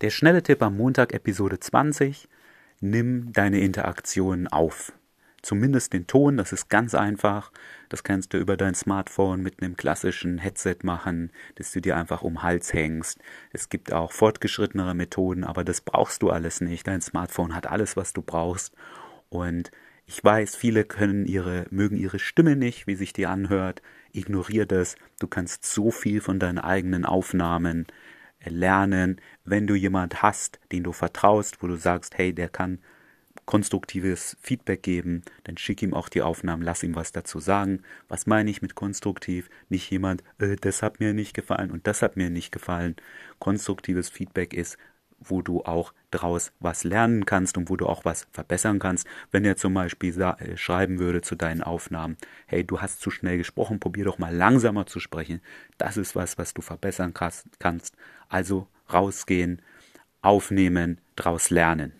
Der schnelle Tipp am Montag, Episode 20. Nimm deine Interaktionen auf. Zumindest den Ton, das ist ganz einfach. Das kannst du über dein Smartphone mit einem klassischen Headset machen, das du dir einfach um den Hals hängst. Es gibt auch fortgeschrittenere Methoden, aber das brauchst du alles nicht. Dein Smartphone hat alles, was du brauchst. Und ich weiß, viele können ihre, mögen ihre Stimme nicht, wie sich die anhört. Ignorier das. Du kannst so viel von deinen eigenen Aufnahmen lernen, wenn du jemand hast, den du vertraust, wo du sagst, hey, der kann konstruktives Feedback geben, dann schick ihm auch die Aufnahmen, lass ihm was dazu sagen. Was meine ich mit konstruktiv? Nicht jemand, äh, das hat mir nicht gefallen und das hat mir nicht gefallen. Konstruktives Feedback ist, wo du auch daraus was lernen kannst und wo du auch was verbessern kannst. Wenn er zum Beispiel äh, schreiben würde zu deinen Aufnahmen, hey, du hast zu schnell gesprochen, probier doch mal langsamer zu sprechen. Das ist was, was du verbessern kannst. Also rausgehen, aufnehmen, daraus lernen.